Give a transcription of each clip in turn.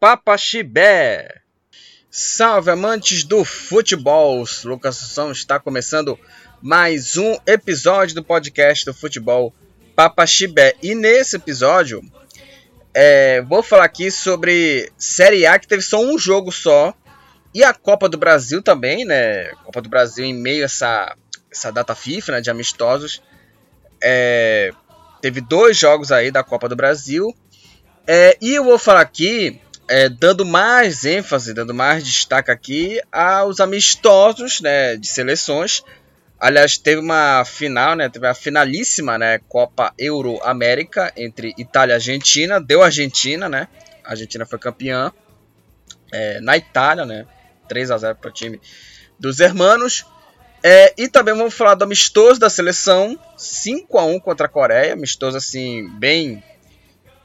Papaxibé. Salve amantes do futebol! Lucas Assunção está começando mais um episódio do podcast do Futebol Papaxibé. E nesse episódio, é, vou falar aqui sobre Série A que teve só um jogo só. E a Copa do Brasil também, né? Copa do Brasil em meio a essa, essa data FIFA, né? De amistosos. É, teve dois jogos aí da Copa do Brasil. É, e eu vou falar aqui, é, dando mais ênfase, dando mais destaque aqui aos amistosos né, de seleções. Aliás, teve uma final, né? Teve a finalíssima, né? Copa Euro América entre Itália e Argentina. Deu Argentina, né? A Argentina foi campeã é, na Itália, né? 3 a 0 para o time dos hermanos. É, e também vamos falar do amistoso da seleção, 5 a 1 contra a Coreia, amistoso assim bem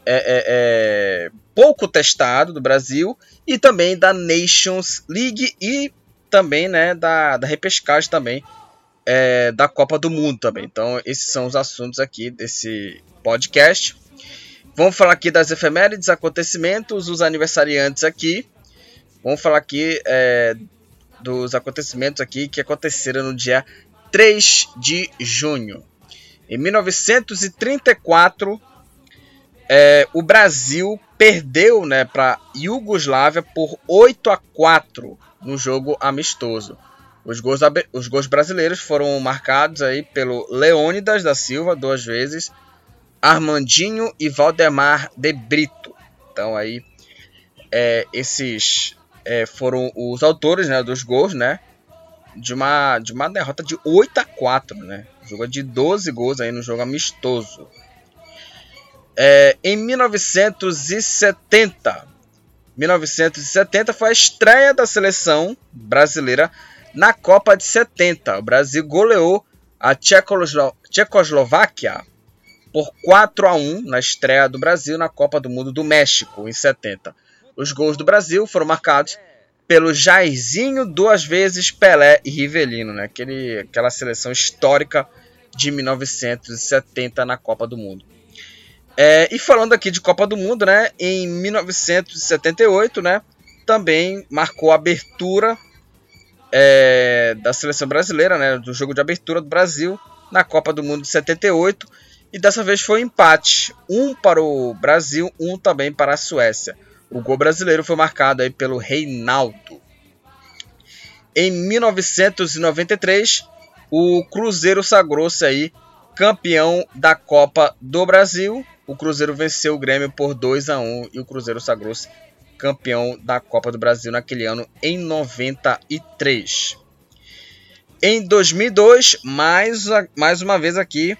é, é, é, pouco testado do Brasil e também da Nations League e também né da, da repescagem também é, da Copa do Mundo também. Então esses são os assuntos aqui desse podcast. Vamos falar aqui das efemérides, acontecimentos, os aniversariantes aqui. Vamos falar aqui é, dos acontecimentos aqui que aconteceram no dia 3 de junho. Em 1934, é, o Brasil perdeu né, para Iugoslávia por 8 a 4 no jogo amistoso. Os gols, os gols brasileiros foram marcados aí pelo Leônidas da Silva duas vezes, Armandinho e Valdemar de Brito. Então aí é, esses é, foram os autores né, dos gols, né? De uma, de uma derrota de 8 a 4, né? Jogo de 12 gols aí no jogo amistoso. É, em 1970, 1970 foi a estreia da seleção brasileira na Copa de 70. O Brasil goleou a Tchecoslo Tchecoslováquia por 4 a 1 na estreia do Brasil na Copa do Mundo do México em 70. Os gols do Brasil foram marcados pelo Jairzinho, duas vezes Pelé e Rivelino, né? Aquele, aquela seleção histórica de 1970 na Copa do Mundo. É, e falando aqui de Copa do Mundo, né? Em 1978, né? Também marcou a abertura é, da seleção brasileira, né? Do jogo de abertura do Brasil na Copa do Mundo de 78. E dessa vez foi um empate. Um para o Brasil, um também para a Suécia. O gol brasileiro foi marcado aí pelo Reinaldo. Em 1993, o Cruzeiro sagrou-se aí campeão da Copa do Brasil. O Cruzeiro venceu o Grêmio por 2 a 1 e o Cruzeiro sagrou-se campeão da Copa do Brasil naquele ano em 93. Em 2002, mais, mais uma vez aqui,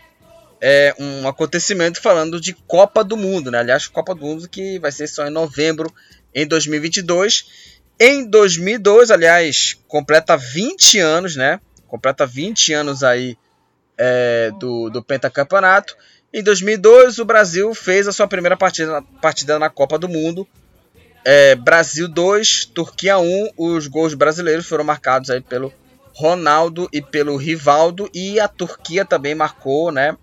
é, um acontecimento falando de Copa do Mundo, né? Aliás, Copa do Mundo que vai ser só em novembro em 2022. Em 2002, aliás, completa 20 anos, né? Completa 20 anos aí é, do, do pentacampeonato. Em 2002, o Brasil fez a sua primeira partida, partida na Copa do Mundo. É, Brasil 2, Turquia 1. Os gols brasileiros foram marcados aí pelo Ronaldo e pelo Rivaldo. E a Turquia também marcou, né?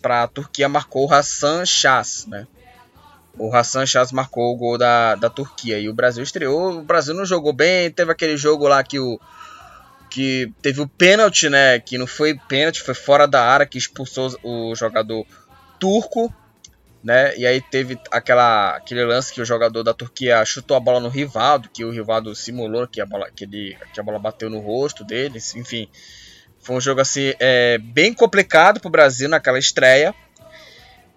para a Turquia marcou o Hassan Shas, né? O Hassan Shas marcou o gol da, da Turquia e o Brasil estreou. O Brasil não jogou bem, teve aquele jogo lá que o que teve o pênalti, né? Que não foi pênalti, foi fora da área que expulsou o jogador turco, né? E aí teve aquela aquele lance que o jogador da Turquia chutou a bola no Rivaldo, que o Rivaldo simulou que a bola que, ele, que a bola bateu no rosto dele, enfim. Foi um jogo assim é, bem complicado para o Brasil naquela estreia.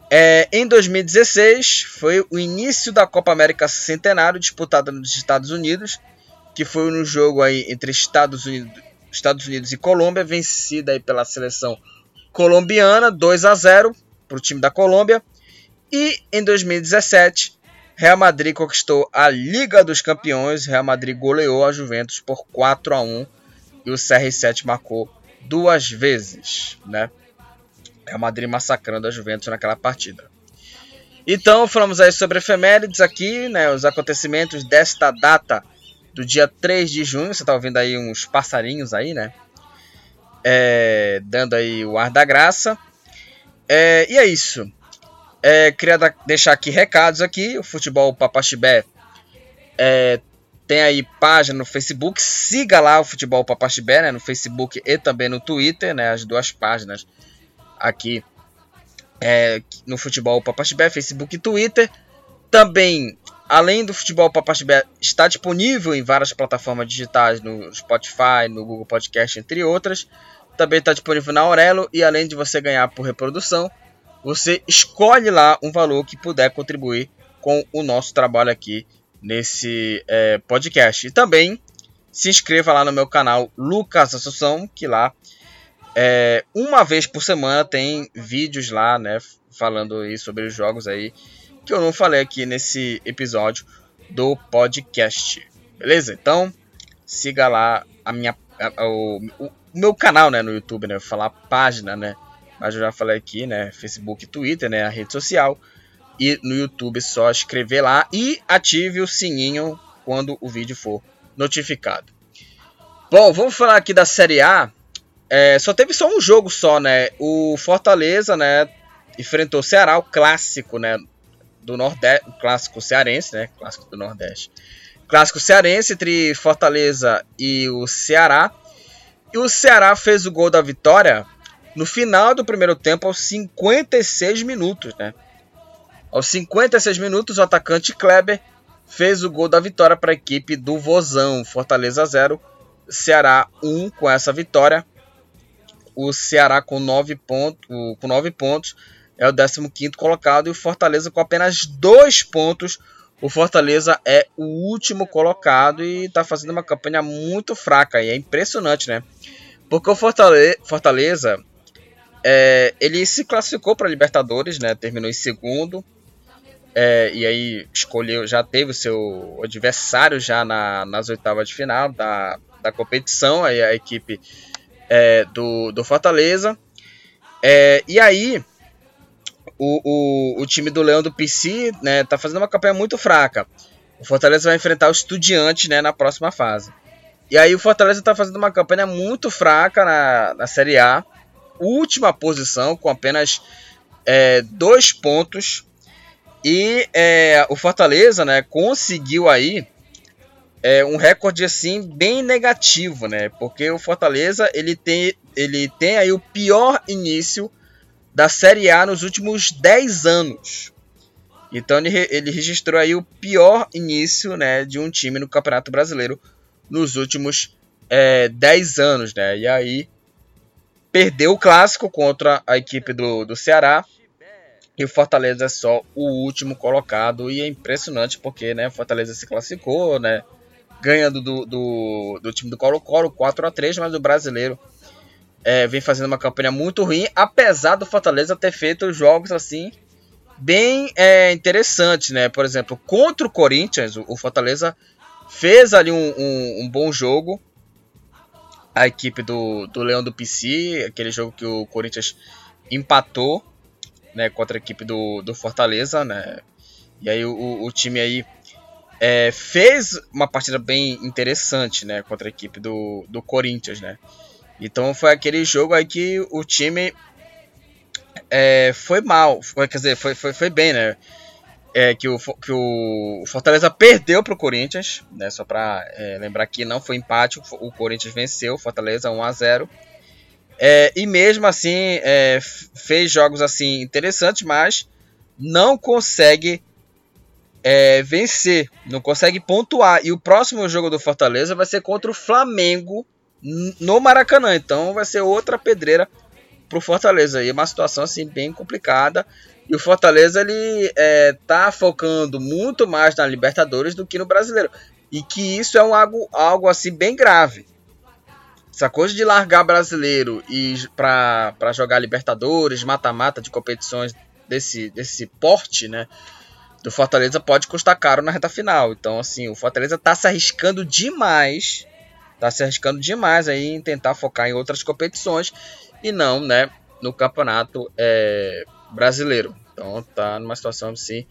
É, em 2016 foi o início da Copa América Centenário disputada nos Estados Unidos, que foi no jogo aí entre Estados Unidos, Estados Unidos e Colômbia, vencida aí pela seleção colombiana 2 a 0 para o time da Colômbia. E em 2017 Real Madrid conquistou a Liga dos Campeões. Real Madrid goleou a Juventus por 4 a 1 e o CR7 marcou duas vezes, né? Real Madrid massacrando a Juventus naquela partida. Então, falamos aí sobre efemérides aqui, né? Os acontecimentos desta data do dia 3 de junho. Você tá ouvindo aí uns passarinhos aí, né? É, dando aí o ar da graça. É, e é isso. É, queria da, deixar aqui recados aqui. O Futebol Papaxibé é, tem aí página no Facebook. Siga lá o Futebol Papaxibé, né, no Facebook e também no Twitter, né, as duas páginas aqui é, no Futebol Papaxibé, Facebook e Twitter. Também, além do Futebol Papaxibé, está disponível em várias plataformas digitais, no Spotify, no Google Podcast, entre outras. Também está disponível na Aurelo e além de você ganhar por reprodução, você escolhe lá um valor que puder contribuir com o nosso trabalho aqui nesse é, podcast. E também se inscreva lá no meu canal Lucas Assunção, que lá é, uma vez por semana tem vídeos lá, né, falando aí sobre os jogos aí que eu não falei aqui nesse episódio do podcast. Beleza? Então, siga lá a minha a, o, o, meu canal, né, no YouTube, né, falar página, né? Mas eu já falei aqui, né, Facebook, Twitter, né, a rede social e no YouTube só escrever lá e ative o sininho quando o vídeo for notificado. Bom, vamos falar aqui da Série A. É, só teve só um jogo só, né? O Fortaleza, né? Enfrentou o Ceará, o clássico, né? Do Nordeste, clássico cearense, né? Clássico do Nordeste. Clássico cearense entre Fortaleza e o Ceará. E o Ceará fez o gol da vitória no final do primeiro tempo, aos 56 minutos, né? Aos 56 minutos, o atacante Kleber fez o gol da vitória para a equipe do Vozão. Fortaleza 0, Ceará 1 com essa vitória o Ceará com 9 pontos, com 9 pontos é o 15 colocado e o Fortaleza com apenas 2 pontos. O Fortaleza é o último colocado e está fazendo uma campanha muito fraca e é impressionante, né? Porque o Fortaleza, Fortaleza é, ele se classificou para Libertadores, né? Terminou em segundo. É, e aí escolheu, já teve o seu adversário já na, nas oitavas de final da, da competição, aí a equipe é, do, do Fortaleza. É, e aí, o, o, o, time do Leão do PC né, tá fazendo uma campanha muito fraca. O Fortaleza vai enfrentar o Estudiante né, na próxima fase. E aí o Fortaleza está fazendo uma campanha muito fraca na, na Série A. Última posição, com apenas é, dois pontos. E é, o Fortaleza né, conseguiu aí é um recorde assim bem negativo, né? Porque o Fortaleza ele tem, ele tem aí o pior início da Série A nos últimos 10 anos. Então ele, ele registrou aí o pior início, né, de um time no Campeonato Brasileiro nos últimos é, 10 anos, né? E aí perdeu o clássico contra a equipe do, do Ceará. E o Fortaleza é só o último colocado. E é impressionante porque né, Fortaleza se classificou, né? ganhando do, do, do time do Colo-Colo 4 a 3 mas o brasileiro é, vem fazendo uma campanha muito ruim, apesar do Fortaleza ter feito jogos assim bem é, interessantes, né? Por exemplo, contra o Corinthians, o, Fortaleza fez ali um, um, um, bom jogo. A equipe do, do Leão do PC, aquele jogo que o Corinthians empatou né, contra a equipe do, do Fortaleza, né? E aí o, o time aí é, fez uma partida bem interessante, né, contra a equipe do, do Corinthians, né. Então foi aquele jogo aí que o time é, foi mal, foi, quer dizer, foi, foi, foi bem, né. É, que, o, que o Fortaleza perdeu para o Corinthians, né, só para é, lembrar que não foi empate, o Corinthians venceu Fortaleza 1 a 0 é, e mesmo assim é, fez jogos assim interessantes, mas não consegue é, vencer, não consegue pontuar. E o próximo jogo do Fortaleza vai ser contra o Flamengo no Maracanã. Então vai ser outra pedreira pro Fortaleza. E é uma situação assim bem complicada. E o Fortaleza ele é, tá focando muito mais na Libertadores do que no Brasileiro. E que isso é um algo, algo assim bem grave. Essa coisa de largar brasileiro e para jogar Libertadores, mata-mata de competições desse, desse porte, né? do Fortaleza pode custar caro na reta final. Então, assim, o Fortaleza tá se arriscando demais. Tá se arriscando demais aí em tentar focar em outras competições e não, né, no campeonato é, brasileiro. Então tá numa situação assim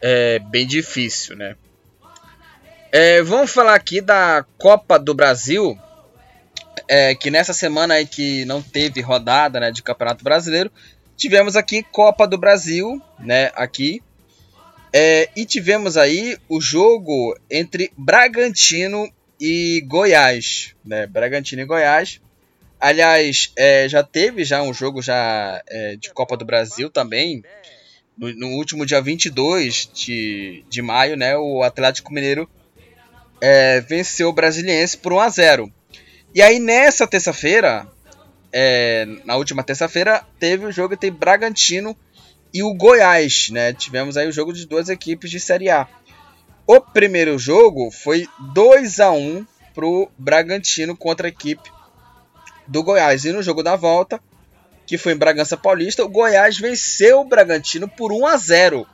é, bem difícil, né? É, vamos falar aqui da Copa do Brasil, é, que nessa semana aí que não teve rodada né, de Campeonato Brasileiro, tivemos aqui Copa do Brasil, né? Aqui. É, e tivemos aí o jogo entre Bragantino e Goiás, né? Bragantino e Goiás. Aliás, é, já teve já um jogo já é, de Copa do Brasil também. No, no, último dia 22 de, de maio, né? O Atlético Mineiro é, venceu o Brasiliense por 1 a 0. E aí nessa terça-feira, é, na última terça-feira, teve o jogo entre Bragantino e o Goiás, né? Tivemos aí o jogo de duas equipes de Série A. O primeiro jogo foi 2 a 1 pro Bragantino contra a equipe do Goiás. E no jogo da volta, que foi em Bragança Paulista, o Goiás venceu o Bragantino por 1 a 0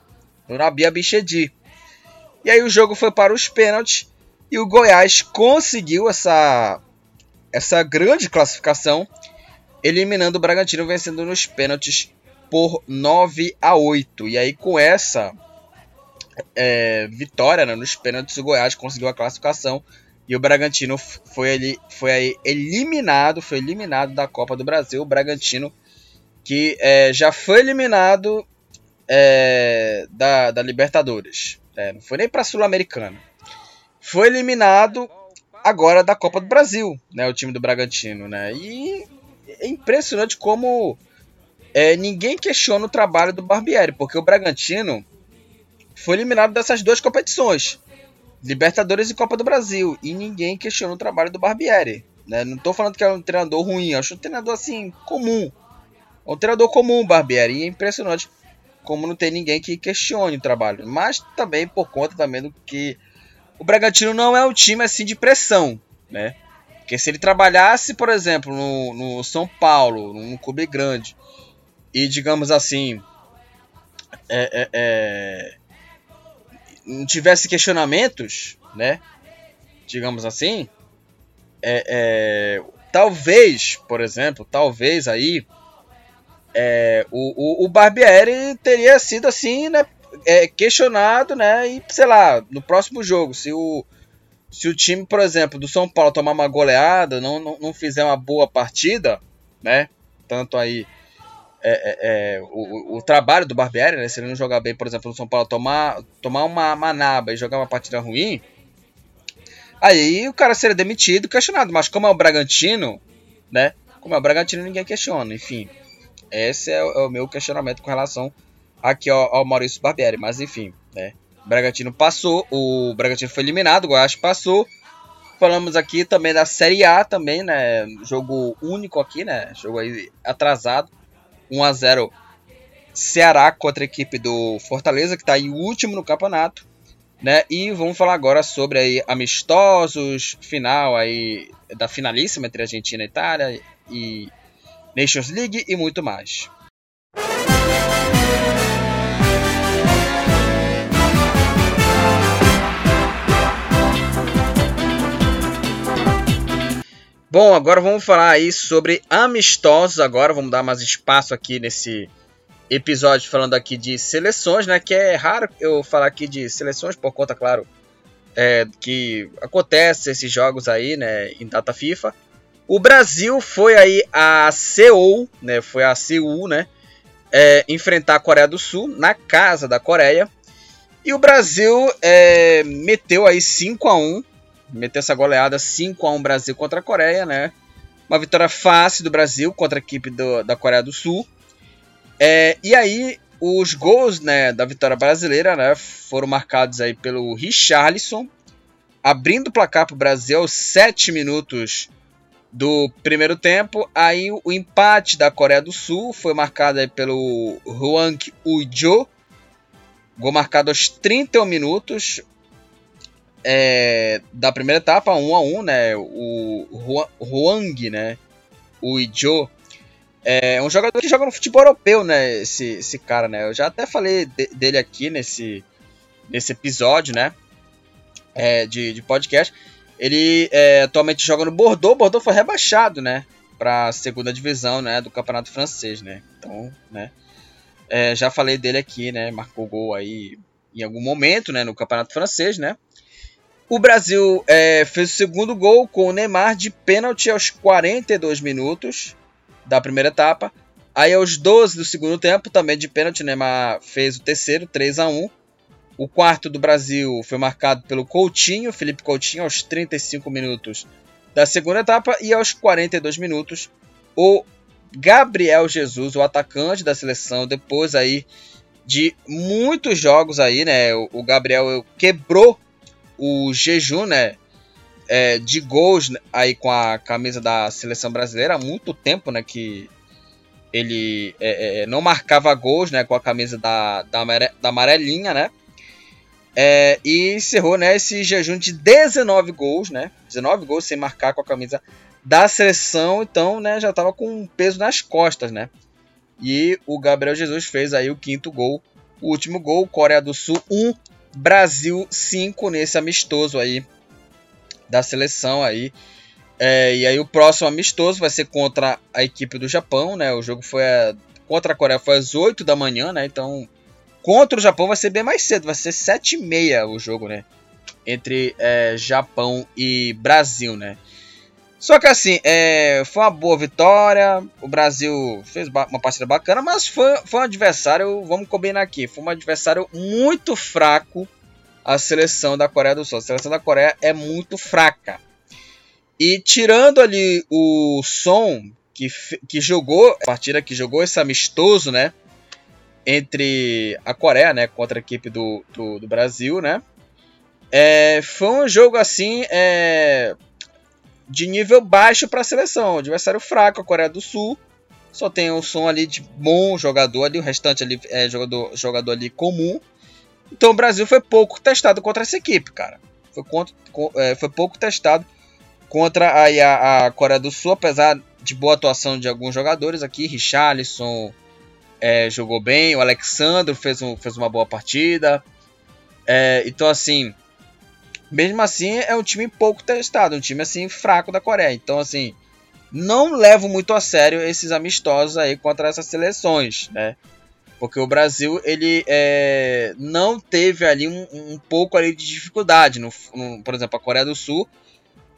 no Nabia Bichedi. E aí o jogo foi para os pênaltis e o Goiás conseguiu essa essa grande classificação, eliminando o Bragantino vencendo nos pênaltis por 9 a 8. E aí com essa é, vitória né, nos pênaltis, o Goiás conseguiu a classificação e o Bragantino foi, ali, foi aí eliminado, foi eliminado da Copa do Brasil. O Bragantino que é, já foi eliminado é, da, da Libertadores. É, não foi nem para Sul-Americana. Foi eliminado agora da Copa do Brasil, né, o time do Bragantino. Né? E é impressionante como é, ninguém questiona o trabalho do Barbieri, porque o Bragantino foi eliminado dessas duas competições. Libertadores e Copa do Brasil. E ninguém questiona o trabalho do Barbieri. Né? Não estou falando que é um treinador ruim, acho um treinador assim, comum. É um treinador comum, Barbieri. E é impressionante como não tem ninguém que questione o trabalho. Mas também por conta também do que o Bragantino não é um time assim de pressão, né? Porque se ele trabalhasse, por exemplo, no, no São Paulo, num clube grande, e digamos assim, é, é, é tivesse questionamentos, né? Digamos assim, é, é, talvez, por exemplo, talvez aí é, o, o, o, Barbieri teria sido assim, né? É, questionado, né? E sei lá, no próximo jogo, se o, se o time, por exemplo, do São Paulo tomar uma goleada, não, não, não fizer uma boa partida, né? Tanto aí é, é, é, o, o, trabalho do Barbieri, né? Se ele não jogar bem, por exemplo, no São Paulo, tomar, tomar uma manaba e jogar uma partida ruim, aí o cara seria demitido, questionado. Mas como é o Bragantino, né? Como é o Bragantino, ninguém questiona. Enfim, esse é o, é o meu questionamento com relação aqui ao, ao, Maurício Barbieri. Mas enfim, né? O Bragantino passou, o Bragantino foi eliminado, o Goiás passou. Falamos aqui também da Série A também, né? Jogo único aqui, né? Jogo aí atrasado 1 a 0 Ceará contra a equipe do Fortaleza, que está em último no campeonato. Né? E vamos falar agora sobre aí amistosos, final aí da finalíssima entre Argentina e Itália e Nations League e muito mais. Bom, agora vamos falar aí sobre amistosos. Agora vamos dar mais espaço aqui nesse episódio falando aqui de seleções, né? Que é raro eu falar aqui de seleções por conta, claro, é, que acontece esses jogos aí, né? Em data FIFA. O Brasil foi aí a Seul, né? Foi a Seul, né? É, enfrentar a Coreia do Sul na casa da Coreia. E o Brasil é, meteu aí 5 a 1 meteu essa goleada 5 a 1 Brasil contra a Coreia, né? Uma vitória fácil do Brasil contra a equipe do, da Coreia do Sul. É, e aí, os gols né, da vitória brasileira né, foram marcados aí pelo Richarlison, abrindo o placar para o Brasil aos 7 minutos do primeiro tempo. Aí o empate da Coreia do Sul foi marcado aí pelo Hwang Ujo, gol marcado aos 31 minutos é, da primeira etapa, 1 a 1 né? O Huang, né? O Ijo. É um jogador que joga no futebol europeu, né? Esse, esse cara, né? Eu já até falei de, dele aqui nesse, nesse episódio, né? É, de, de podcast. Ele é, atualmente joga no Bordeaux. Bordeaux foi rebaixado, né? Para segunda divisão, né? Do campeonato francês, né? Então, né? É, já falei dele aqui, né? Marcou gol aí em algum momento, né? No campeonato francês, né? O Brasil é, fez o segundo gol com o Neymar de pênalti aos 42 minutos da primeira etapa. Aí aos 12 do segundo tempo, também de pênalti, Neymar fez o terceiro, 3 a 1 O quarto do Brasil foi marcado pelo Coutinho, Felipe Coutinho, aos 35 minutos da segunda etapa. E aos 42 minutos, o Gabriel Jesus, o atacante da seleção, depois aí de muitos jogos aí, né? O Gabriel quebrou o jejum, né? É, de gols aí com a camisa da seleção brasileira há muito tempo, né? Que ele é, é, não marcava gols, né? Com a camisa da, da, da amarelinha, né? É, e encerrou né, esse jejum de 19 gols, né? 19 gols sem marcar com a camisa da seleção, então né, já estava com peso nas costas, né? E o Gabriel Jesus fez aí o quinto gol, o último gol, Coreia do Sul 1, Brasil 5 nesse amistoso aí da seleção aí. É, e aí o próximo amistoso vai ser contra a equipe do Japão, né? O jogo foi a, contra a Coreia foi às 8 da manhã, né? Então contra o Japão vai ser bem mais cedo, vai ser 7 e meia o jogo, né? Entre é, Japão e Brasil, né? Só que assim, é, foi uma boa vitória. O Brasil fez uma partida bacana, mas foi, foi um adversário, vamos combinar aqui, foi um adversário muito fraco a seleção da Coreia do Sul. A seleção da Coreia é muito fraca. E tirando ali o som que, que jogou, a partida que jogou esse amistoso, né? Entre a Coreia, né? Contra a equipe do, do, do Brasil, né? É, foi um jogo assim. É, de nível baixo para a seleção. Adversário fraco, a Coreia do Sul. Só tem o som ali de bom jogador ali, o restante ali é jogador, jogador ali comum. Então o Brasil foi pouco testado contra essa equipe, cara. Foi, contra, é, foi pouco testado contra a, a, Coreia do Sul, apesar de boa atuação de alguns jogadores aqui. Richarlison é, jogou bem, o Alexandre fez, um, fez uma boa partida. É, então, assim, mesmo assim, é um time pouco testado, um time assim fraco da Coreia. Então, assim, não levo muito a sério esses amistosos aí contra essas seleções, né? Porque o Brasil, ele é, não teve ali um, um, pouco ali de dificuldade. No, no, por exemplo, a Coreia do Sul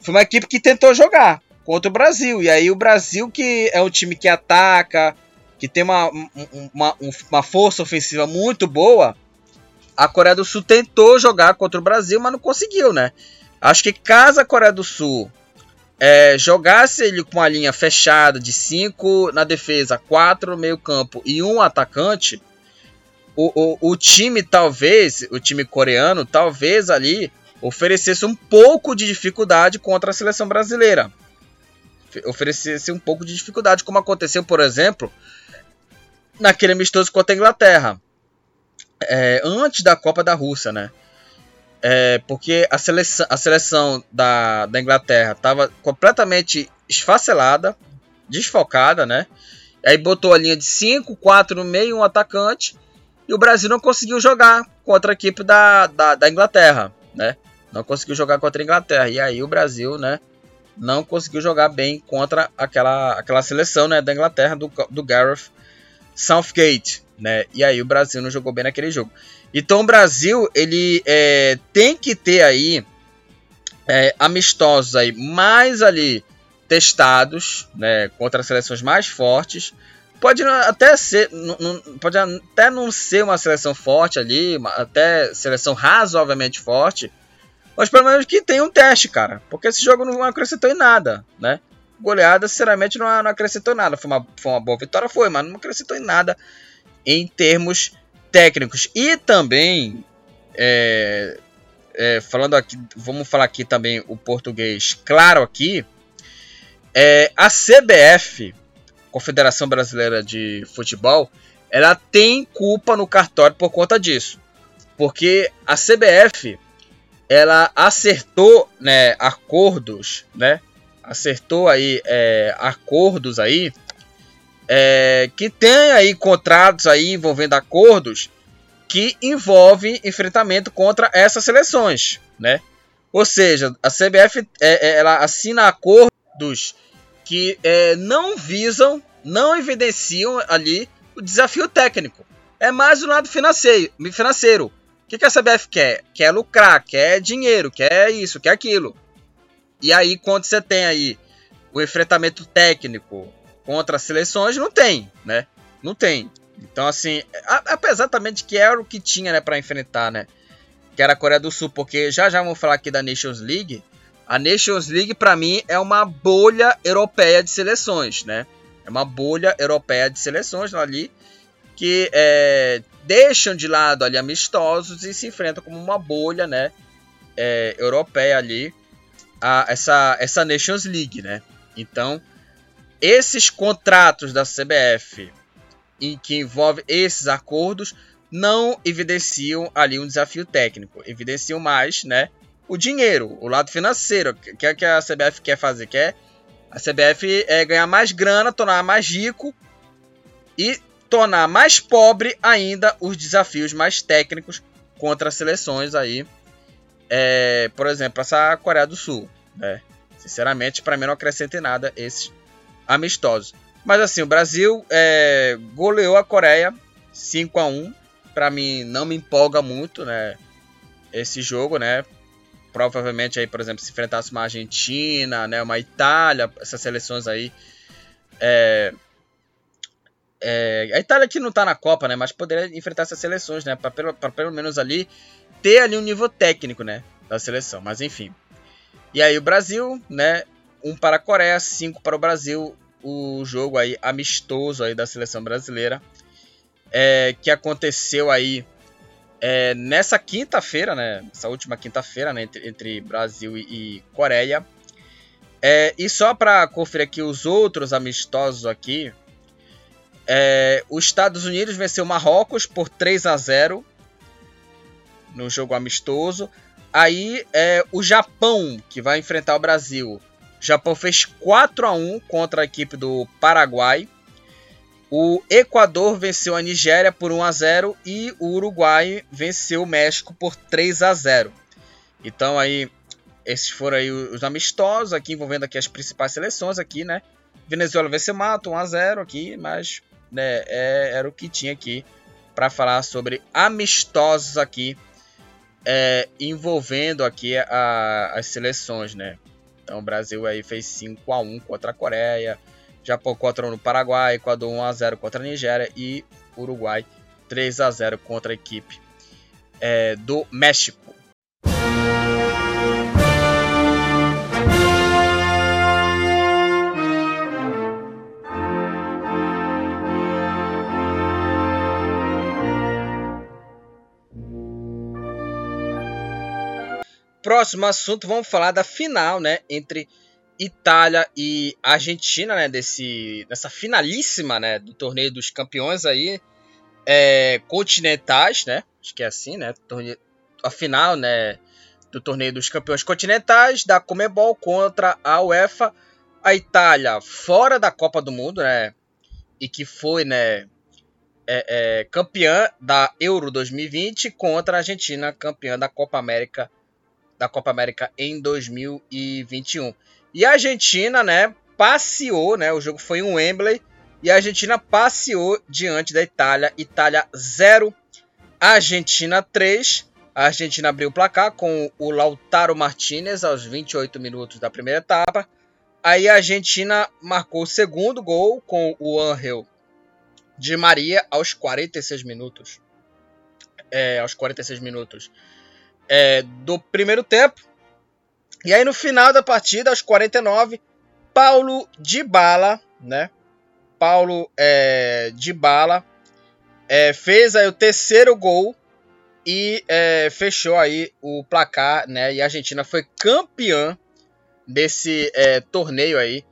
foi uma equipe que tentou jogar contra o Brasil. E aí o Brasil, que é um time que ataca, que tem uma, uma, uma força ofensiva muito boa, a Coreia do Sul tentou jogar contra o Brasil, mas não conseguiu, né? Acho que caso a Coreia do Sul é, jogasse ele com a linha fechada de 5 na defesa, 4 no meio campo e um atacante, o, o, o time talvez, o time coreano, talvez ali oferecesse um pouco de dificuldade contra a seleção brasileira. Oferecesse um pouco de dificuldade, como aconteceu, por exemplo, naquele amistoso contra a Inglaterra é, antes da Copa da Rússia, né? É, porque a seleção, a seleção da, da Inglaterra estava completamente esfacelada, desfocada, né? Aí botou a linha de 5, 4 no meio, um atacante. E o Brasil não conseguiu jogar contra a equipe da, da, da Inglaterra, né? Não conseguiu jogar contra a Inglaterra. E aí o Brasil, né? Não conseguiu jogar bem contra aquela, aquela seleção né, da Inglaterra, do, do Gareth Southgate né? E aí o Brasil não jogou bem naquele jogo. Então o Brasil ele é, tem que ter aí é, amistosos aí mais ali testados, né? Contra seleções mais fortes. Pode até ser, pode até não ser uma seleção forte ali, até seleção razoavelmente forte, mas pelo menos que tenha um teste, cara. Porque esse jogo não acrescentou em nada, né? Goleada, sinceramente, não, não acrescentou nada. Foi uma, foi uma boa vitória, foi, mas não acrescentou em nada em termos técnicos. E também, é, é, falando aqui, vamos falar aqui também o português claro aqui, é, a CBF, Confederação Brasileira de Futebol, ela tem culpa no cartório por conta disso. Porque a CBF, ela acertou né, acordos, né? Acertou aí é, acordos aí é, que tem aí contratos aí envolvendo acordos que envolvem enfrentamento contra essas seleções, né? Ou seja, a CBF é, é, ela assina acordos que é, não visam, não evidenciam ali o desafio técnico. É mais o lado financeiro. financeiro. O que, que a CBF quer? Quer lucrar, quer dinheiro, quer isso, quer aquilo. E aí, quando você tem aí o enfrentamento técnico contra seleções não tem, né? Não tem. Então, assim, a, apesar também de que era o que tinha, né, para enfrentar, né? Que era a Coreia do Sul, porque já já vamos falar aqui da Nations League. A Nations League, para mim, é uma bolha europeia de seleções, né? É uma bolha europeia de seleções ali que é, deixam de lado ali amistosos e se enfrentam como uma bolha, né? É, europeia ali, a, essa, essa Nations League, né? Então, esses contratos da CBF em que envolve esses acordos não evidenciam ali um desafio técnico, evidenciam mais, né, o dinheiro, o lado financeiro, que é que a CBF quer fazer, quer a CBF é ganhar mais grana, tornar mais rico e tornar mais pobre ainda os desafios mais técnicos contra as seleções aí, é, por exemplo, essa Coreia do Sul, né? Sinceramente, para mim não acrescenta em nada esses amistosos. Mas assim, o Brasil é, goleou a Coreia 5 a 1 Para mim não me empolga muito, né? Esse jogo, né? Provavelmente aí, por exemplo, se enfrentasse uma Argentina, né, uma Itália, essas seleções aí. É, é, a Itália aqui não tá na Copa, né? Mas poderia enfrentar essas seleções, né? Para pelo, pelo menos ali ter ali um nível técnico, né? Da seleção. Mas enfim. E aí o Brasil, né? 1 um para a Coreia, 5 para o Brasil, o jogo aí amistoso aí da seleção brasileira, é, que aconteceu aí é, nessa quinta-feira, né? Essa última quinta-feira, né? Entre, entre, Brasil e, e Coreia. É, e só para conferir aqui os outros amistosos aqui, é, os Estados Unidos venceu Marrocos por 3 a 0 no jogo amistoso. Aí é, o Japão, que vai enfrentar o Brasil, Japão fez 4 a 1 contra a equipe do Paraguai. O Equador venceu a Nigéria por 1 a 0 e o Uruguai venceu o México por 3 a 0. Então aí esses foram aí os amistosos aqui envolvendo aqui as principais seleções aqui, né? Venezuela venceu Mato 1 a 0 aqui, mas né, é, era o que tinha aqui para falar sobre amistosos aqui é, envolvendo aqui a, as seleções, né? Então o Brasil aí fez 5 a 1 contra a Coreia, Japão 4 a 1 no Paraguai, Equador 1 a 0 contra a Nigéria e Uruguai 3 a 0 contra a equipe é, do México. Próximo assunto, vamos falar da final, né, entre Itália e Argentina, né, desse, dessa finalíssima, né, do torneio dos campeões aí, é, continentais, né, acho que é assim, né, torneio, a final, né, do torneio dos campeões continentais da Comebol contra a UEFA, a Itália fora da Copa do Mundo, né, e que foi, né, é, é, campeã da Euro 2020 contra a Argentina, campeã da Copa América da Copa América em 2021. E a Argentina, né, passeou, né, o jogo foi um Wembley, e a Argentina passeou diante da Itália. Itália 0, Argentina 3. A Argentina abriu o placar com o Lautaro Martinez aos 28 minutos da primeira etapa. Aí a Argentina marcou o segundo gol com o Angel de Maria aos 46 minutos. É, aos 46 minutos é, do primeiro tempo. E aí no final da partida, aos 49, Paulo de Bala, né? Paulo é, de Bala é, fez aí o terceiro gol e é, fechou aí o placar, né? E a Argentina foi campeã desse é, torneio aí,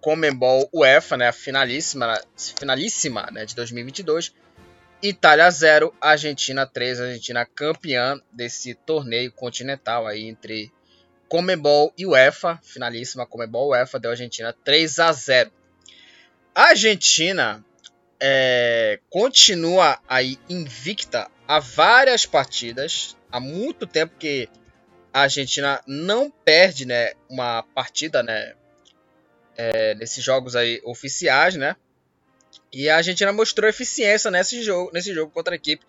Comembol UEFA, né? A finalíssima, finalíssima, né? De 2022 Itália 0, Argentina 3, Argentina campeã desse torneio continental aí entre Comebol e UEFA, finalíssima Comebol UEFA, deu a Argentina 3 a 0. A Argentina é, continua aí invicta há várias partidas, há muito tempo que a Argentina não perde, né, uma partida, né, é, nesses jogos aí oficiais, né? E a Argentina mostrou eficiência nesse jogo, nesse jogo contra a equipe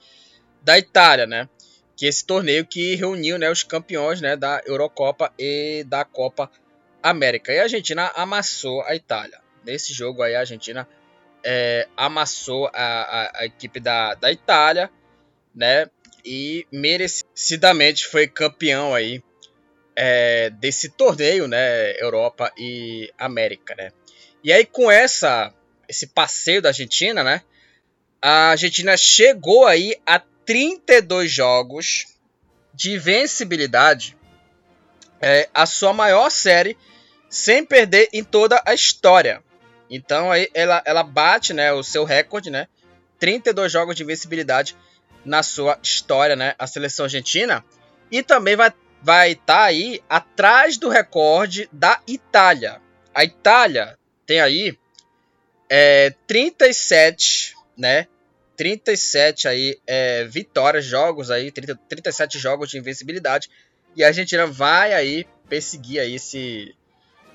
da Itália, né? Que esse torneio que reuniu né, os campeões né, da Eurocopa e da Copa América. E a Argentina amassou a Itália. Nesse jogo aí a Argentina é, amassou a, a, a, equipe da, da Itália, né? E merecidamente foi campeão aí é, desse torneio, né? Europa e América, né? E aí com essa esse passeio da Argentina, né? A Argentina chegou aí a 32 jogos de vencibilidade, é, a sua maior série sem perder em toda a história. Então aí ela, ela bate, né, o seu recorde, né? 32 jogos de invencibilidade na sua história, né? A seleção argentina e também vai vai estar tá aí atrás do recorde da Itália. A Itália tem aí é, 37, né? 37 aí é, vitórias, jogos aí, 30, 37 jogos de invencibilidade. E a Argentina vai aí perseguir aí esse,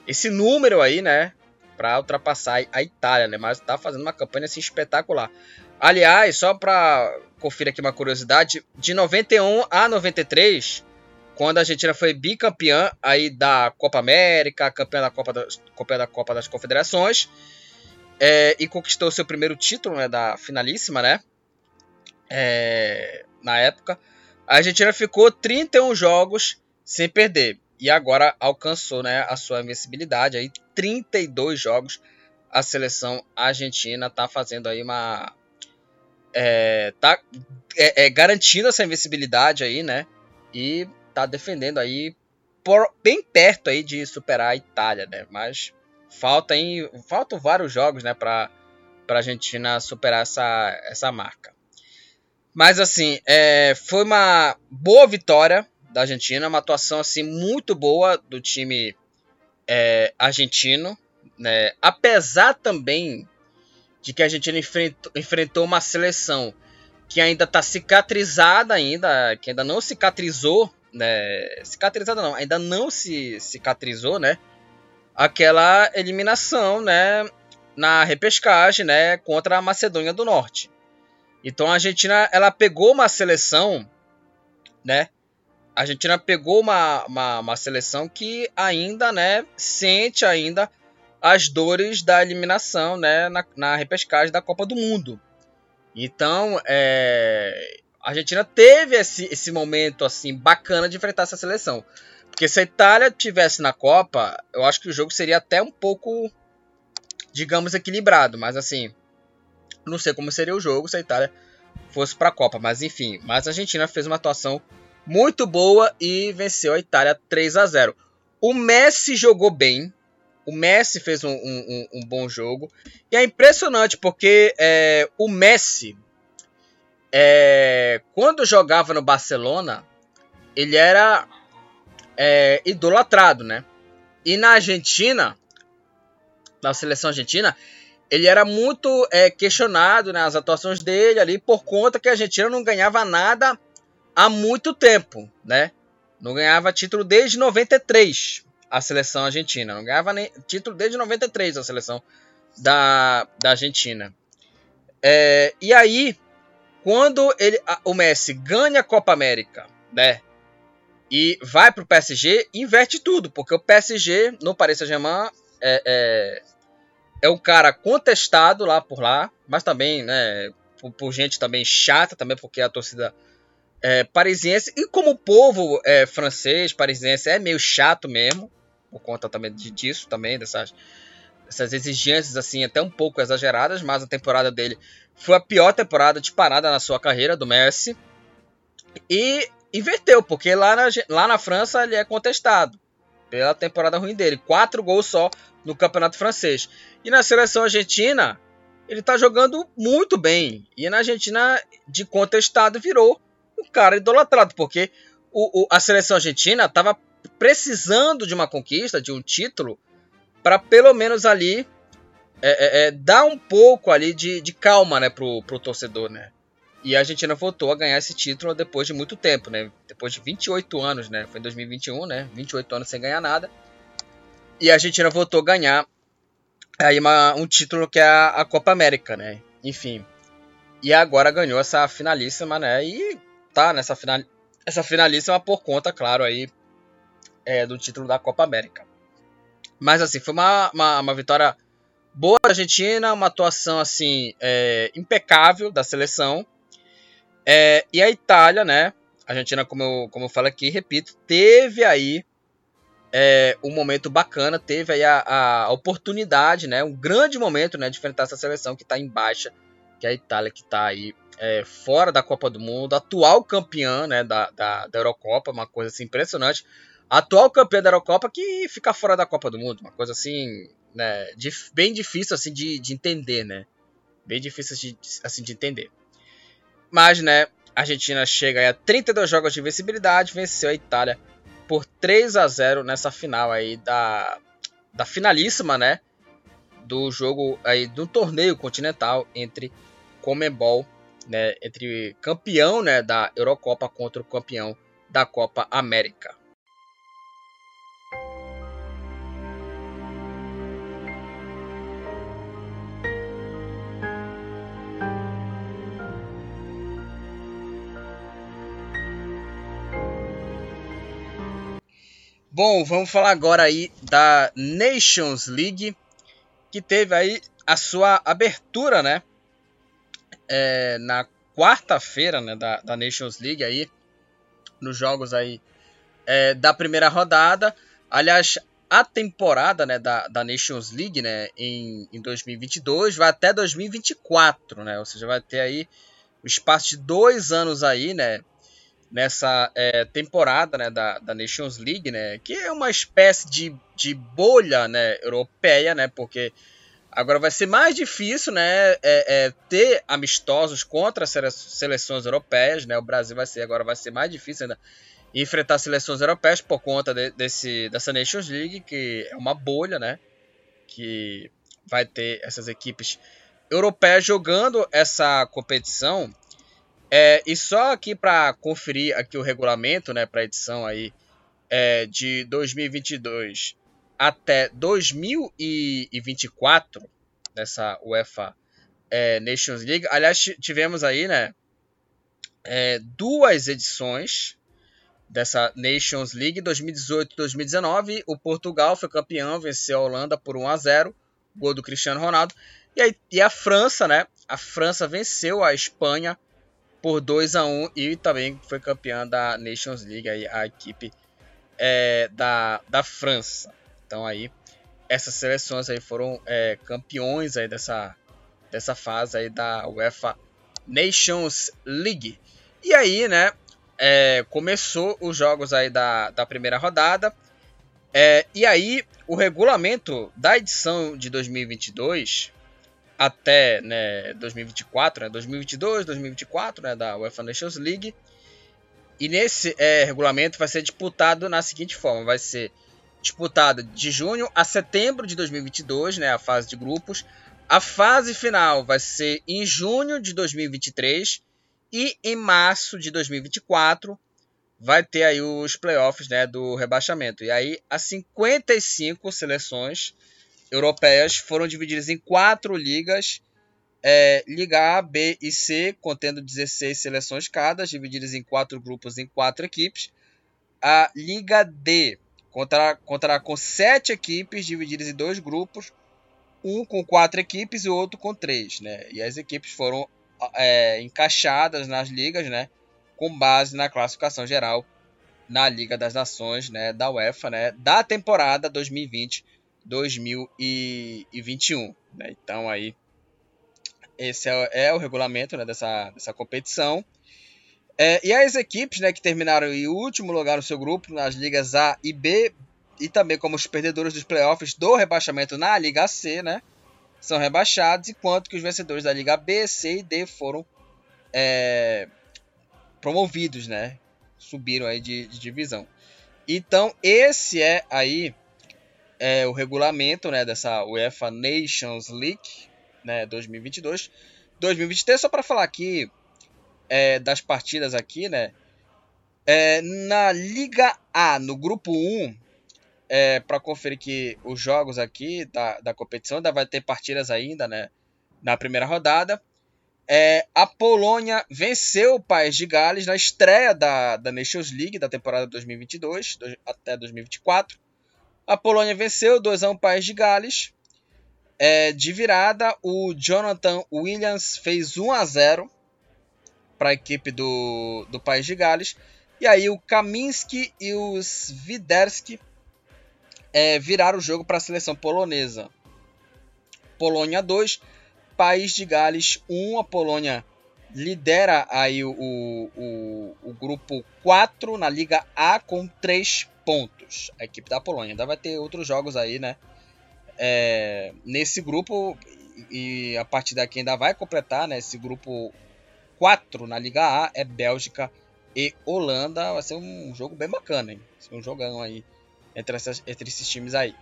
esse número aí, né? Para ultrapassar a Itália, né? Mas tá fazendo uma campanha assim espetacular. Aliás, só para conferir aqui uma curiosidade, de 91 a 93, quando a Argentina foi bicampeã aí da Copa América, campeã da Copa, campeã da Copa das Confederações, é, e conquistou seu primeiro título, né, da finalíssima, né? É, na época, a Argentina ficou 31 jogos sem perder e agora alcançou, né, a sua invencibilidade aí 32 jogos. A seleção argentina tá fazendo aí uma é, tá é, é, garantindo essa invencibilidade aí, né? E tá defendendo aí por, bem perto aí de superar a Itália, né? Mas falta em, faltam vários jogos, né, para a Argentina superar essa, essa marca. Mas assim, é, foi uma boa vitória da Argentina, uma atuação assim muito boa do time é, argentino, né? Apesar também de que a Argentina enfrentou, enfrentou uma seleção que ainda está cicatrizada ainda, que ainda não cicatrizou, né? Cicatrizada não, ainda não se cicatrizou, né? Aquela eliminação, né, na repescagem, né, contra a Macedônia do Norte. Então a Argentina, ela pegou uma seleção, né, a Argentina pegou uma, uma, uma seleção que ainda, né, sente ainda as dores da eliminação, né, na, na repescagem da Copa do Mundo. Então, é, a Argentina teve esse, esse momento assim bacana de enfrentar essa seleção. Porque se a Itália tivesse na Copa, eu acho que o jogo seria até um pouco, digamos, equilibrado. Mas assim, não sei como seria o jogo se a Itália fosse para a Copa. Mas enfim, mas a Argentina fez uma atuação muito boa e venceu a Itália 3 a 0. O Messi jogou bem. O Messi fez um, um, um bom jogo. E é impressionante porque é, o Messi, é, quando jogava no Barcelona, ele era é, idolatrado, né? E na Argentina, na seleção argentina, ele era muito é, questionado nas né, atuações dele ali por conta que a Argentina não ganhava nada há muito tempo, né? Não ganhava título desde 93 a seleção argentina, não ganhava nem título desde 93 a seleção da, da Argentina. É, e aí, quando ele, a, o Messi ganha a Copa América, né? E vai para o PSG, inverte tudo, porque o PSG no Paris Saint-Germain é, é, é um cara contestado lá por lá, mas também, né, por, por gente também chata também, porque a torcida é, parisiense e como o povo é, francês, parisiense é meio chato mesmo, por conta também de, disso também dessas essas exigências assim até um pouco exageradas, mas a temporada dele foi a pior temporada disparada na sua carreira do Messi. E inverteu, porque lá na, lá na França ele é contestado pela temporada ruim dele. Quatro gols só no campeonato francês. E na seleção argentina, ele tá jogando muito bem. E na Argentina, de contestado, virou um cara idolatrado, porque o, o, a seleção argentina estava precisando de uma conquista, de um título, para pelo menos ali é, é, é, dar um pouco ali de, de calma né, pro, pro torcedor, né? E a Argentina voltou a ganhar esse título depois de muito tempo, né? Depois de 28 anos, né? Foi em 2021, né? 28 anos sem ganhar nada. E a Argentina voltou a ganhar aí uma, um título que é a, a, Copa América, né? Enfim. E agora ganhou essa finalíssima, né? E tá nessa final, essa finalíssima por conta, claro, aí é, do título da Copa América. Mas assim, foi uma, uma, uma vitória boa da Argentina, uma atuação assim é, impecável da seleção. É, e a Itália, né? A Argentina, como eu, como eu falo aqui, repito, teve aí é, um momento bacana, teve aí a, a, oportunidade, né? Um grande momento, né? De enfrentar essa seleção que está em baixa, que é a Itália, que está aí é, fora da Copa do Mundo, atual campeã, né? Da, da, da Eurocopa, uma coisa assim impressionante. Atual campeã da Eurocopa que fica fora da Copa do Mundo, uma coisa assim né, bem difícil assim de, de entender, né? Bem difícil de, assim de entender. Mas, né, a Argentina chega a 32 jogos de invencibilidade, venceu a Itália por 3 a 0 nessa final aí da, da finalíssima, né? Do jogo aí do torneio continental entre Comebol, né, entre campeão, né, da Eurocopa contra o campeão da Copa América. Bom, vamos falar agora aí da Nations League, que teve aí a sua abertura, né? É, na quarta-feira, né, da, da, Nations League aí, nos jogos aí é, da primeira rodada. Aliás, a temporada, né, da, da Nations League, né, em, em 2022 vai até 2024, né? Ou seja, vai ter aí o espaço de dois anos aí, né? Nessa é, temporada né, da, da Nations League, né, que é uma espécie de, de bolha né, europeia, né, porque agora vai ser mais difícil né, é, é, ter amistosos contra seleções europeias. Né, o Brasil vai ser agora vai ser mais difícil ainda enfrentar seleções europeias por conta de, desse, dessa Nations League, que é uma bolha, né, que vai ter essas equipes europeias jogando essa competição é, e só aqui para conferir aqui o regulamento, né, para edição aí é, de 2022 até 2024 nessa UEFA é, Nations League. Aliás, tivemos aí, né, é, duas edições dessa Nations League 2018 e 2019. O Portugal foi campeão, venceu a Holanda por 1 a 0, gol do Cristiano Ronaldo. E, aí, e a França, né? A França venceu a Espanha por 2 a 1 e também foi campeã da Nations League, aí, a equipe é, da, da França. Então aí essas seleções aí foram é, campeões aí dessa, dessa fase aí da UEFA Nations League. E aí, né, é, começou os jogos aí da, da primeira rodada. É, e aí, o regulamento da edição de 2022 até né, 2024, né, 2022, 2024, né, da UEFA Nations League. E nesse é, regulamento vai ser disputado na seguinte forma: vai ser disputado de junho a setembro de 2022, né, a fase de grupos. A fase final vai ser em junho de 2023 e em março de 2024 vai ter aí os playoffs né, do rebaixamento. E aí as 55 seleções europeias foram divididas em quatro ligas. É, Liga A, B e C, contendo 16 seleções cada, divididas em quatro grupos em quatro equipes. A Liga D contará, contará com sete equipes divididas em dois grupos, um com quatro equipes e outro com três. Né? E as equipes foram é, encaixadas nas ligas né? com base na classificação geral na Liga das Nações né? da UEFA né? da temporada 2020 2021. Né? Então aí esse é, é o regulamento né, dessa, dessa competição. É, e as equipes né, que terminaram em último lugar no seu grupo, nas ligas A e B, e também como os perdedores dos playoffs do rebaixamento na Liga C, né, são rebaixados, enquanto que os vencedores da Liga B, C e D foram é, promovidos, né, subiram aí de, de divisão. Então, esse é aí é, o regulamento né, dessa UEFA Nations League né, 2022. 2023, só para falar aqui é, das partidas aqui, né? É, na Liga A, no grupo 1, é, para conferir que os jogos aqui da, da competição, ainda vai ter partidas ainda, né? Na primeira rodada. É, a Polônia venceu o País de Gales na estreia da, da Nations League da temporada 2022 até 2024. A Polônia venceu 2 a 1 o País de Gales. É, de virada, o Jonathan Williams fez 1 a 0 para a equipe do, do País de Gales. E aí o Kaminski e os Widerski é, viraram o jogo para a seleção polonesa. Polônia 2, País de Gales 1. A Polônia lidera aí o, o, o, grupo 4 na Liga A com 3 pontos. A equipe da Polônia. Ainda vai ter outros jogos aí, né? É, nesse grupo e a partir daqui ainda vai completar, né? Esse grupo 4 na Liga A é Bélgica e Holanda. Vai ser um jogo bem bacana, hein? Vai ser um jogão aí entre, essas, entre esses times aí.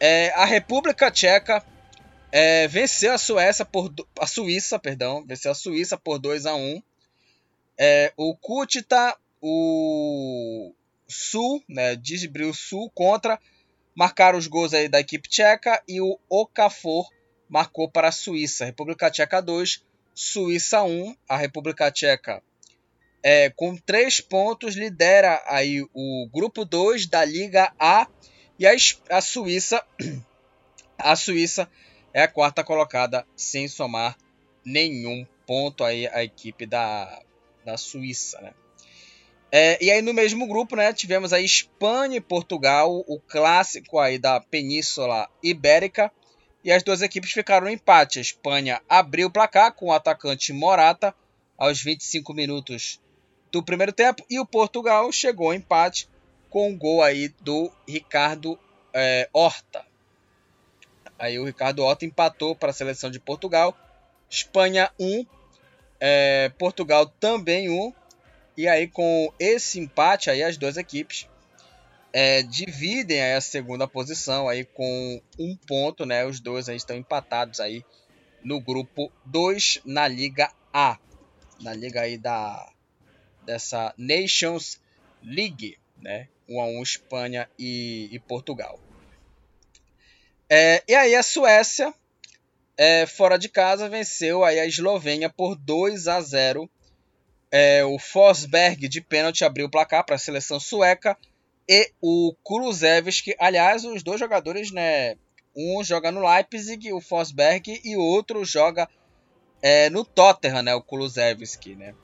É, a República Tcheca é, venceu a Suécia por a Suíça, perdão, venceu a Suíça por 2 a 1. É, o Kutita, o Sul, né, Sul contra marcaram os gols aí da equipe tcheca e o Okafor marcou para a Suíça. República Tcheca 2, Suíça 1. A República Tcheca é, com 3 pontos lidera aí o grupo 2 da Liga A e a, a Suíça a Suíça é a quarta colocada sem somar nenhum ponto aí a equipe da, da Suíça, né? É, e aí no mesmo grupo, né, tivemos a Espanha e Portugal, o clássico aí da Península Ibérica, e as duas equipes ficaram no empate. A Espanha abriu o placar com o atacante Morata aos 25 minutos do primeiro tempo e o Portugal chegou ao empate com o gol aí do Ricardo é, Horta. Aí o Ricardo Horta empatou para a seleção de Portugal. Espanha 1, é, Portugal também 1. E aí com esse empate aí as duas equipes é, dividem a segunda posição aí com um ponto, né? Os dois aí estão empatados aí no grupo 2 na Liga A, na liga aí da dessa Nations League, né? 1 a 1 Espanha e, e Portugal. É, e aí a Suécia, é, fora de casa, venceu aí a Eslovênia por 2 a 0. É, o Forsberg de pênalti abriu o placar para a seleção sueca e o Kulusevski, aliás, os dois jogadores, né? Um joga no Leipzig, o Forsberg, e o outro joga é, no Tottenham, né? O Kulusevski, né?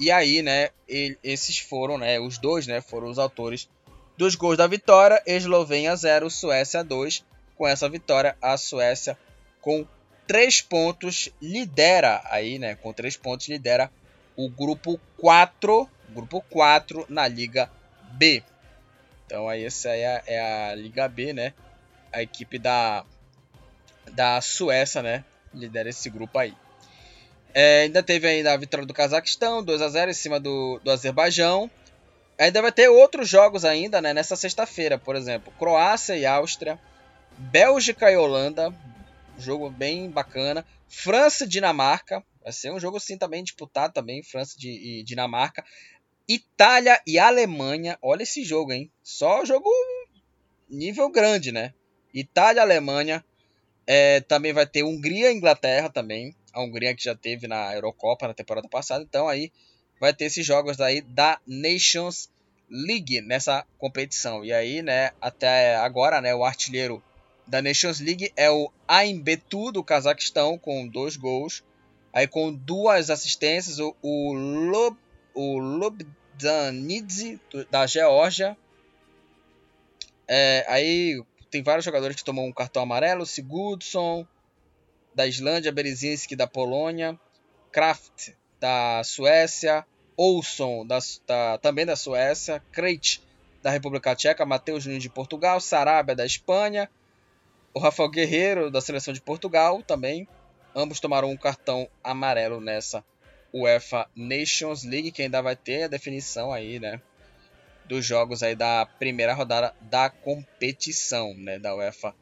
E aí, né? Ele, esses foram, né? Os dois, né? Foram os autores dos gols da vitória. Eslovênia 0, Suécia 2. Com essa vitória, a Suécia com 3 pontos lidera aí, né? Com 3 pontos lidera o grupo 4, grupo 4 na Liga B. Então aí essa é a, é a Liga B, né? A equipe da, da Suécia, né? Lidera esse grupo aí. É, ainda teve ainda a vitória do Cazaquistão, 2 a 0 em cima do, do Azerbaijão. Ainda vai ter outros jogos ainda, né? Nessa sexta-feira, por exemplo, Croácia e Áustria, Bélgica e Holanda, jogo bem bacana. França e Dinamarca, vai ser um jogo assim também disputado também, França e Dinamarca. Itália e Alemanha. Olha esse jogo, hein? Só jogo nível grande, né? Itália Alemanha. É, também vai ter Hungria e Inglaterra também. A Hungria que já teve na Eurocopa na temporada passada. Então aí vai ter esses jogos aí da Nations League nessa competição. E aí, né, até agora, né, o artilheiro da Nations League é o Aimbetu do Cazaquistão com dois gols. Aí com duas assistências, o, o Lob o Lobdanidze da Geórgia. É, aí tem vários jogadores que tomam um cartão amarelo. Sigurdsson da Islândia, Berezinski da Polônia, Kraft da Suécia, Olson da, da, também da Suécia, Krejci da República Tcheca, Matheus Nunes de Portugal, Sarabia da Espanha, o Rafael Guerreiro da seleção de Portugal também. Ambos tomaram um cartão amarelo nessa UEFA Nations League, que ainda vai ter a definição aí, né? Dos jogos aí da primeira rodada da competição, né? Da UEFA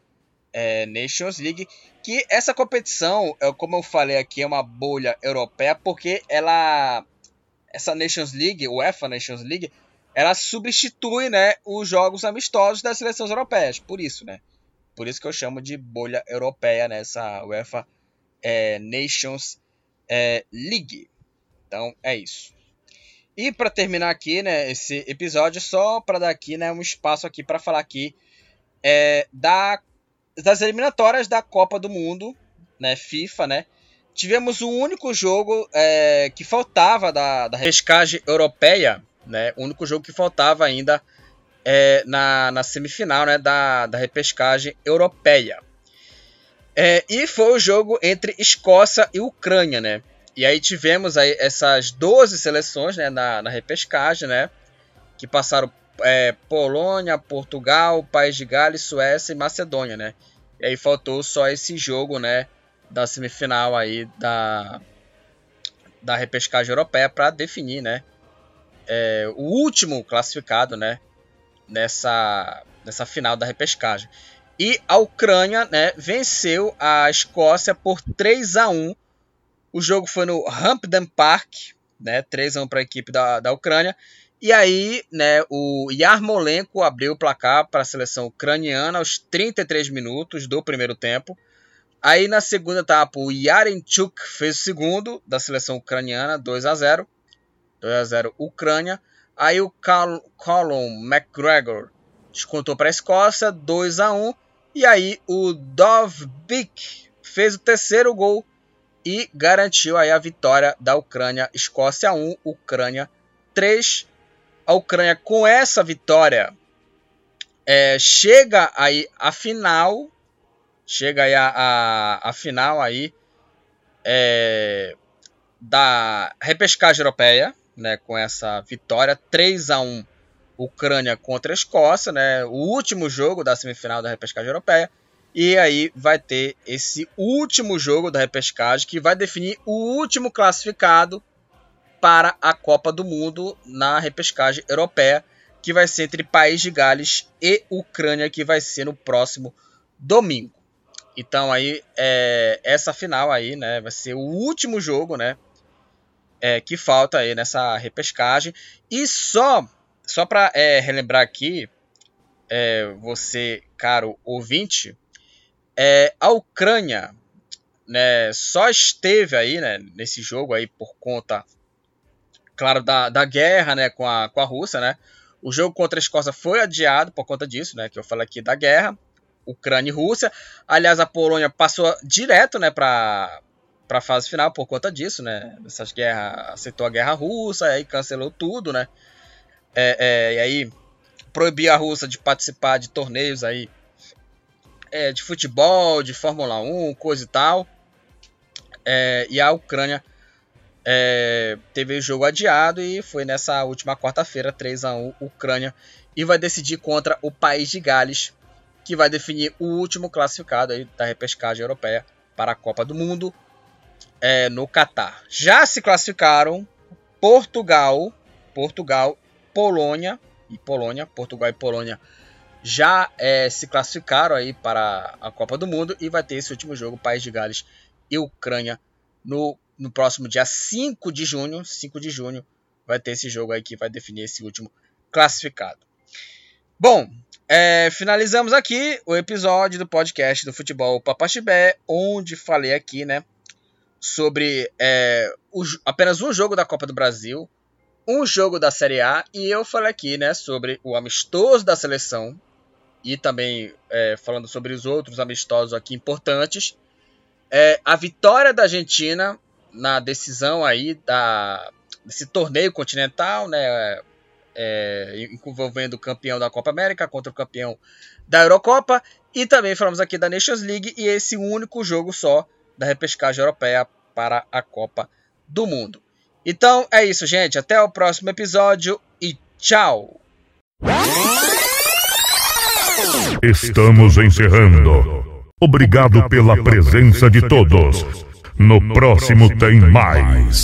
é, Nations League. Que essa competição, é, como eu falei aqui, é uma bolha europeia, porque ela. Essa Nations League, UEFA Nations League, ela substitui, né, os jogos amistosos das seleções europeias. Por isso, né? Por isso que eu chamo de bolha europeia nessa UEFA é, Nations é, League. Então é isso. E para terminar aqui, né, esse episódio, só para dar aqui, né, um espaço aqui para falar aqui é, da das eliminatórias da Copa do Mundo, né, FIFA, né, tivemos o único jogo é, que faltava da, da pescagem europeia, né, o único jogo que faltava ainda é, na, na semifinal né, da, da repescagem europeia. É, e foi o jogo entre Escócia e Ucrânia, né? E aí tivemos aí essas 12 seleções né, na, na repescagem, né? Que passaram é, Polônia, Portugal, País de Gales, Suécia e Macedônia, né? E aí faltou só esse jogo, né? Da semifinal aí da, da repescagem europeia para definir, né? É, o último classificado, né? Nessa, nessa final da repescagem. E a Ucrânia né, venceu a Escócia por 3 a 1 O jogo foi no Hampden Park, né, 3 a 1 para a equipe da, da Ucrânia. E aí, né, o Yarmolenko abriu o placar para a seleção ucraniana aos 33 minutos do primeiro tempo. Aí na segunda etapa, o Yarenchuk fez o segundo da seleção ucraniana, 2 a 0. 2 a 0 Ucrânia. Aí o Colin McGregor descontou para a Escócia, 2 a 1. E aí o Dovbik fez o terceiro gol e garantiu aí a vitória da Ucrânia. Escócia 1, Ucrânia 3. A Ucrânia com essa vitória é, chega aí a final, chega aí a, a, a final aí é, da repescagem europeia, né, com essa vitória 3 a 1 Ucrânia contra a Escócia, né? O último jogo da semifinal da repescagem europeia. E aí vai ter esse último jogo da repescagem que vai definir o último classificado para a Copa do Mundo na repescagem europeia, que vai ser entre País de Gales e Ucrânia, que vai ser no próximo domingo. Então aí é, essa final aí, né, vai ser o último jogo, né, é, que falta aí nessa repescagem e só só para é, relembrar aqui, é, você, caro ouvinte, é, a Ucrânia né, só esteve aí né, nesse jogo aí por conta, claro, da, da guerra né, com, a, com a Rússia. Né? O jogo contra a Escócia foi adiado por conta disso, né, que eu falei aqui da guerra, Ucrânia e Rússia. Aliás, a Polônia passou direto né, para a fase final por conta disso, né? Essas guerras, aceitou a guerra russa, aí cancelou tudo, né? É, é, e aí proibir a Rússia de participar de torneios aí é, de futebol, de Fórmula 1, coisa e tal. É, e a Ucrânia é, teve o jogo adiado e foi nessa última quarta-feira, 3 a 1 Ucrânia, e vai decidir contra o país de Gales, que vai definir o último classificado aí da repescagem europeia para a Copa do Mundo é, no Catar. Já se classificaram Portugal, Portugal Polônia e Polônia, Portugal e Polônia já é, se classificaram aí para a Copa do Mundo e vai ter esse último jogo, País de Gales e Ucrânia, no, no próximo dia 5 de junho. 5 de junho vai ter esse jogo aí que vai definir esse último classificado. Bom, é, finalizamos aqui o episódio do podcast do Futebol Papaxibé, onde falei aqui, né, sobre é, o, apenas um jogo da Copa do Brasil, um jogo da Série A e eu falei aqui, né, sobre o amistoso da seleção e também é, falando sobre os outros amistosos aqui importantes. É, a vitória da Argentina na decisão aí da, desse torneio continental, né, é, envolvendo o campeão da Copa América contra o campeão da Eurocopa e também falamos aqui da Nations League e esse único jogo só da repescagem europeia para a Copa do Mundo. Então é isso, gente. Até o próximo episódio e tchau! Estamos encerrando. Obrigado pela presença de todos. No próximo tem mais.